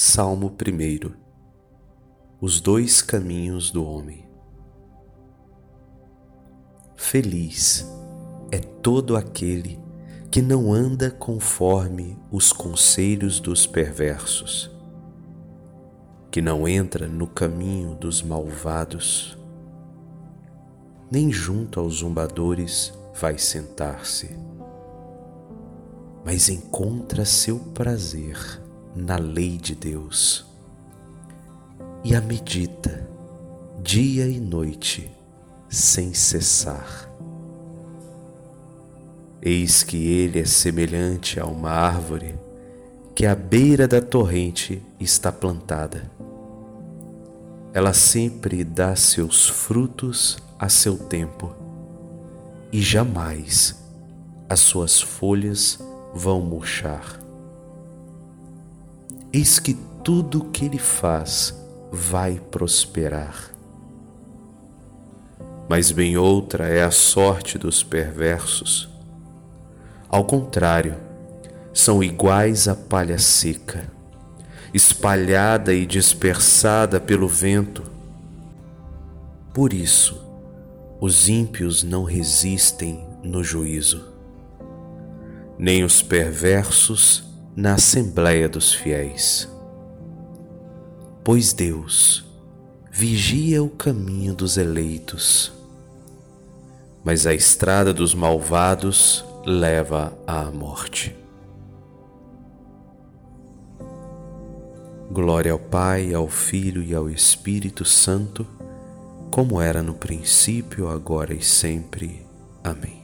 Salmo 1 Os dois caminhos do homem. Feliz é todo aquele que não anda conforme os conselhos dos perversos, que não entra no caminho dos malvados, nem junto aos zombadores vai sentar-se, mas encontra seu prazer na lei de Deus e a medita dia e noite sem cessar. Eis que ele é semelhante a uma árvore que à beira da torrente está plantada. Ela sempre dá seus frutos a seu tempo e jamais as suas folhas vão murchar. Eis que tudo o que ele faz vai prosperar. Mas bem outra é a sorte dos perversos. Ao contrário, são iguais à palha seca, espalhada e dispersada pelo vento. Por isso, os ímpios não resistem no juízo, nem os perversos na Assembleia dos Fiéis. Pois Deus vigia o caminho dos eleitos, mas a estrada dos malvados leva à morte. Glória ao Pai, ao Filho e ao Espírito Santo, como era no princípio, agora e sempre. Amém.